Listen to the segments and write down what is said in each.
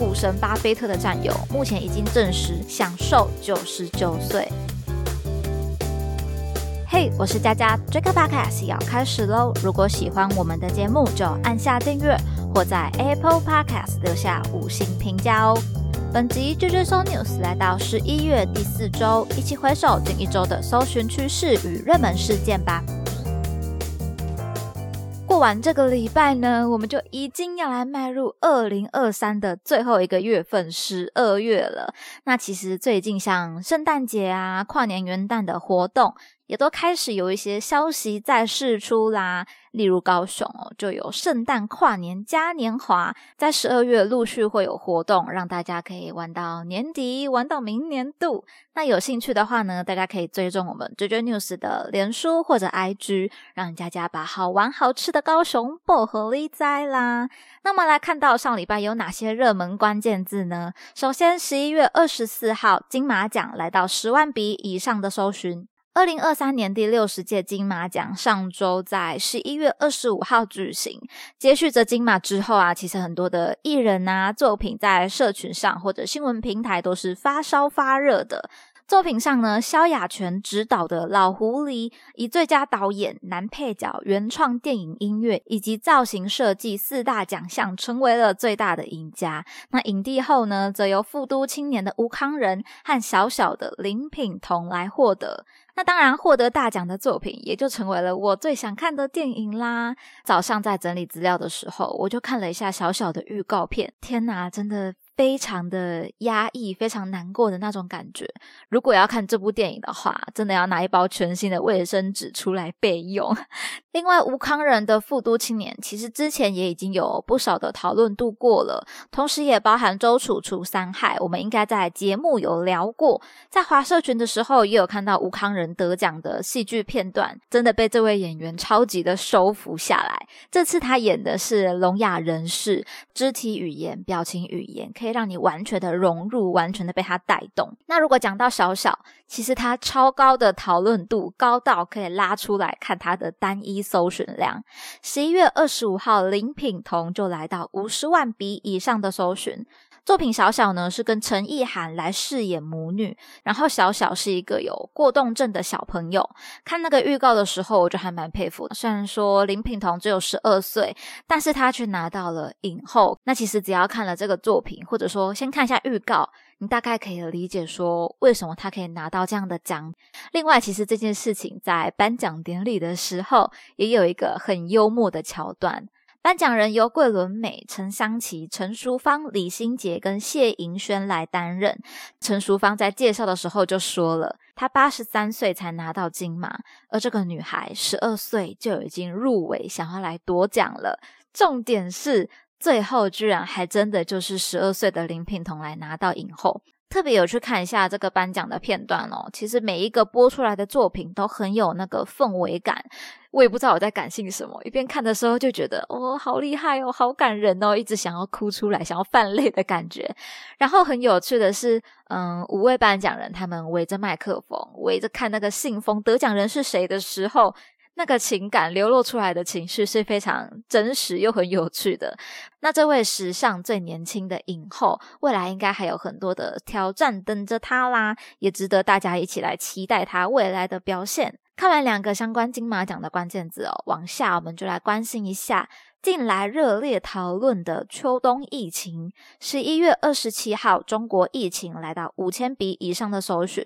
股神巴菲特的战友，目前已经证实享受九十九岁。嘿，我是佳佳，这个 podcast 要开始喽！如果喜欢我们的节目，就按下订阅，或在 Apple Podcast 留下五星评价哦。本集《j j s o News》来到十一月第四周，一起回首近一周的搜寻趋势与热门事件吧。完这个礼拜呢，我们就已经要来迈入二零二三的最后一个月份，十二月了。那其实最近像圣诞节啊、跨年元旦的活动。也都开始有一些消息在释出啦，例如高雄哦，就有圣诞跨年嘉年华，在十二月陆续会有活动，让大家可以玩到年底，玩到明年度。那有兴趣的话呢，大家可以追踪我们 JJ News 的脸书或者 IG，让佳佳把好玩好吃的高雄薄荷力摘啦。那么来看到上礼拜有哪些热门关键字呢？首先，十一月二十四号金马奖来到十万笔以上的搜寻。二零二三年第六十届金马奖上周在十一月二十五号举行，接续着金马之后啊，其实很多的艺人啊作品在社群上或者新闻平台都是发烧发热的。作品上呢，萧亚全执导的《老狐狸》以最佳导演、男配角、原创电影音乐以及造型设计四大奖项，成为了最大的赢家。那影帝后呢，则由复都青年的吴康仁和小小的林品彤来获得。那当然，获得大奖的作品也就成为了我最想看的电影啦。早上在整理资料的时候，我就看了一下小小的预告片，天哪，真的！非常的压抑，非常难过的那种感觉。如果要看这部电影的话，真的要拿一包全新的卫生纸出来备用。另外，吴康仁的《复都青年》其实之前也已经有不少的讨论度过了，同时也包含周楚除三害。我们应该在节目有聊过，在华社群的时候也有看到吴康仁得奖的戏剧片段，真的被这位演员超级的收服下来。这次他演的是聋哑人士，肢体语言、表情语言可以。让你完全的融入，完全的被它带动。那如果讲到小小，其实它超高的讨论度，高到可以拉出来看它的单一搜寻量。十一月二十五号，林品彤就来到五十万笔以上的搜寻。作品小小呢是跟陈意涵来饰演母女，然后小小是一个有过动症的小朋友。看那个预告的时候，我就还蛮佩服。虽然说林品彤只有十二岁，但是他却拿到了影后。那其实只要看了这个作品，或者说先看一下预告，你大概可以理解说为什么他可以拿到这样的奖。另外，其实这件事情在颁奖典礼的时候也有一个很幽默的桥段。颁奖人由桂纶镁、陈香琪、陈淑芳、李心洁跟谢盈萱来担任。陈淑芳在介绍的时候就说了，她八十三岁才拿到金马，而这个女孩十二岁就已经入围，想要来夺奖了。重点是最后居然还真的就是十二岁的林品彤来拿到影后。特别有去看一下这个颁奖的片段哦，其实每一个播出来的作品都很有那个氛围感。我也不知道我在感性什么，一边看的时候就觉得哦，好厉害哦，好感人哦，一直想要哭出来，想要泛泪的感觉。然后很有趣的是，嗯，五位颁奖人他们围着麦克风，围着看那个信封，得奖人是谁的时候。那个情感流露出来的情绪是非常真实又很有趣的。那这位史上最年轻的影后，未来应该还有很多的挑战等着她啦，也值得大家一起来期待她未来的表现。看完两个相关金马奖的关键字哦，往下我们就来关心一下近来热烈讨论的秋冬疫情。十一月二十七号，中国疫情来到五千笔以上的搜寻。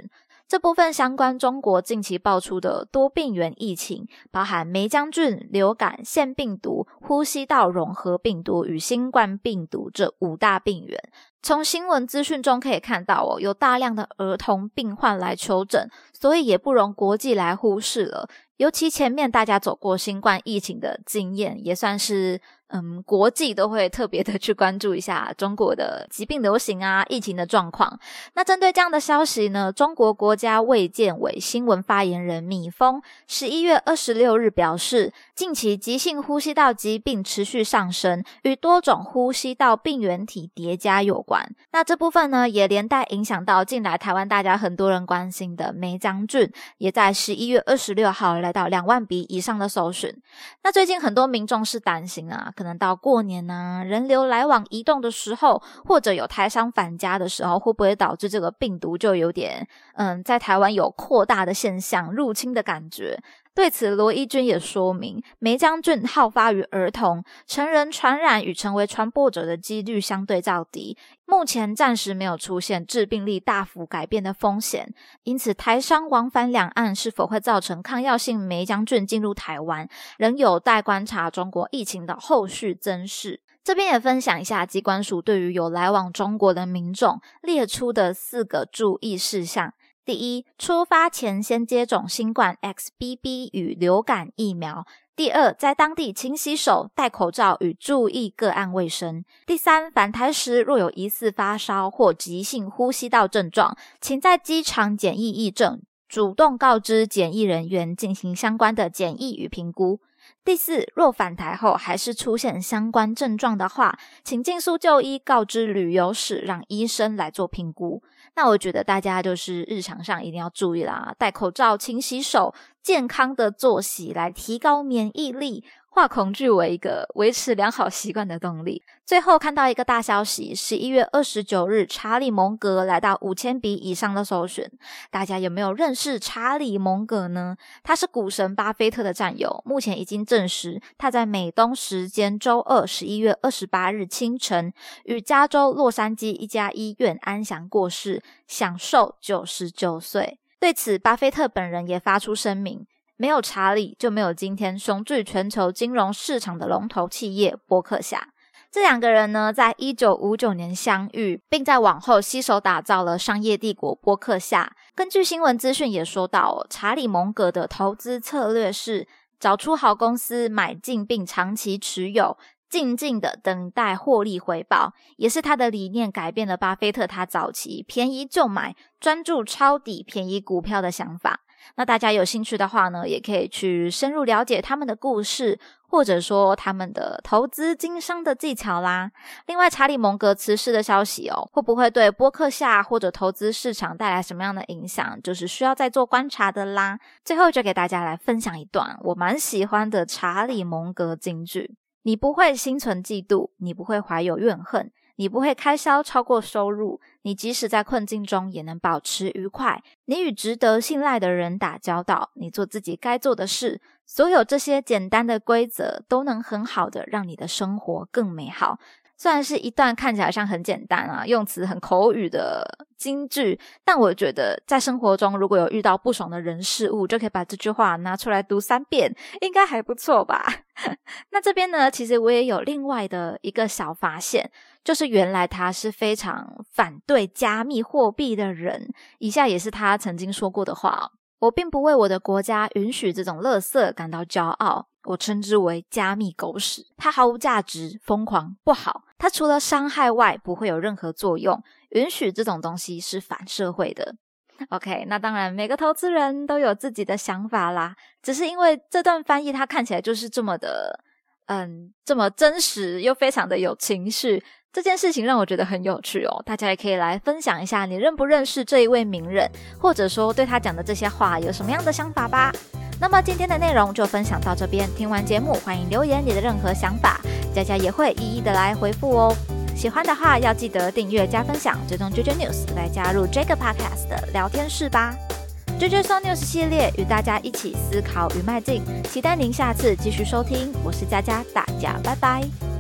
这部分相关中国近期爆出的多病原疫情，包含梅将菌、流感、腺病毒、呼吸道融合病毒与新冠病毒这五大病原。从新闻资讯中可以看到，哦，有大量的儿童病患来求诊，所以也不容国际来忽视了。尤其前面大家走过新冠疫情的经验，也算是。嗯，国际都会特别的去关注一下中国的疾病流行啊，疫情的状况。那针对这样的消息呢，中国国家卫健委新闻发言人米峰十一月二十六日表示，近期急性呼吸道疾病持续上升，与多种呼吸道病原体叠加有关。那这部分呢，也连带影响到近来台湾大家很多人关心的梅将军，也在十一月二十六号来到两万笔以上的搜寻。那最近很多民众是担心啊。可能到过年呐，人流来往移动的时候，或者有台商返家的时候，会不会导致这个病毒就有点嗯，在台湾有扩大的现象、入侵的感觉？对此，罗义军也说明，梅将军好发于儿童，成人传染与成为传播者的几率相对较低，目前暂时没有出现致病力大幅改变的风险。因此，台商往返两岸是否会造成抗药性梅将军进入台湾，仍有待观察中国疫情的后续增势。这边也分享一下机关署对于有来往中国的民众列出的四个注意事项。第一，出发前先接种新冠 XBB 与流感疫苗。第二，在当地勤洗手、戴口罩与注意个案卫生。第三，返台时若有疑似发烧或急性呼吸道症状，请在机场检疫疫证，主动告知检疫人员进行相关的检疫与评估。第四，若返台后还是出现相关症状的话，请尽速就医，告知旅游史，让医生来做评估。那我觉得大家就是日常上一定要注意啦，戴口罩、勤洗手、健康的作息，来提高免疫力。化恐惧为一个维持良好习惯的动力。最后看到一个大消息：十一月二十九日，查理蒙格来到五千笔以上的首选。大家有没有认识查理蒙格呢？他是股神巴菲特的战友。目前已经证实，他在美东时间周二十一月二十八日清晨，与加州洛杉矶一家医院安详过世，享受九十九岁。对此，巴菲特本人也发出声明。没有查理，就没有今天雄踞全球金融市场的龙头企业伯克夏。这两个人呢，在一九五九年相遇，并在往后携手打造了商业帝国伯克夏。根据新闻资讯也说到，查理蒙格的投资策略是找出好公司买进并长期持有，静静的等待获利回报。也是他的理念改变了巴菲特他早期便宜就买、专注抄底便宜股票的想法。那大家有兴趣的话呢，也可以去深入了解他们的故事，或者说他们的投资经商的技巧啦。另外，查理蒙格辞世的消息哦，会不会对波克夏或者投资市场带来什么样的影响，就是需要再做观察的啦。最后，就给大家来分享一段我蛮喜欢的查理蒙格金句：你不会心存嫉妒，你不会怀有怨恨。你不会开销超过收入，你即使在困境中也能保持愉快。你与值得信赖的人打交道，你做自己该做的事，所有这些简单的规则都能很好的让你的生活更美好。虽然是一段看起来像很简单啊，用词很口语的金句，但我觉得在生活中如果有遇到不爽的人事物，就可以把这句话拿出来读三遍，应该还不错吧？那这边呢，其实我也有另外的一个小发现，就是原来他是非常反对加密货币的人。以下也是他曾经说过的话：我并不为我的国家允许这种垃圾感到骄傲。我称之为加密狗屎，它毫无价值，疯狂不好。它除了伤害外，不会有任何作用。允许这种东西是反社会的。OK，那当然，每个投资人都有自己的想法啦。只是因为这段翻译，它看起来就是这么的，嗯，这么真实又非常的有情绪。这件事情让我觉得很有趣哦。大家也可以来分享一下，你认不认识这一位名人，或者说对他讲的这些话有什么样的想法吧。那么今天的内容就分享到这边。听完节目，欢迎留言你的任何想法，佳佳也会一一的来回复哦。喜欢的话要记得订阅加分享，追踪 JJ News 来加入这个 Podcast 的聊天室吧。JJ So News 系列与大家一起思考与迈进，期待您下次继续收听。我是佳佳，大家拜拜。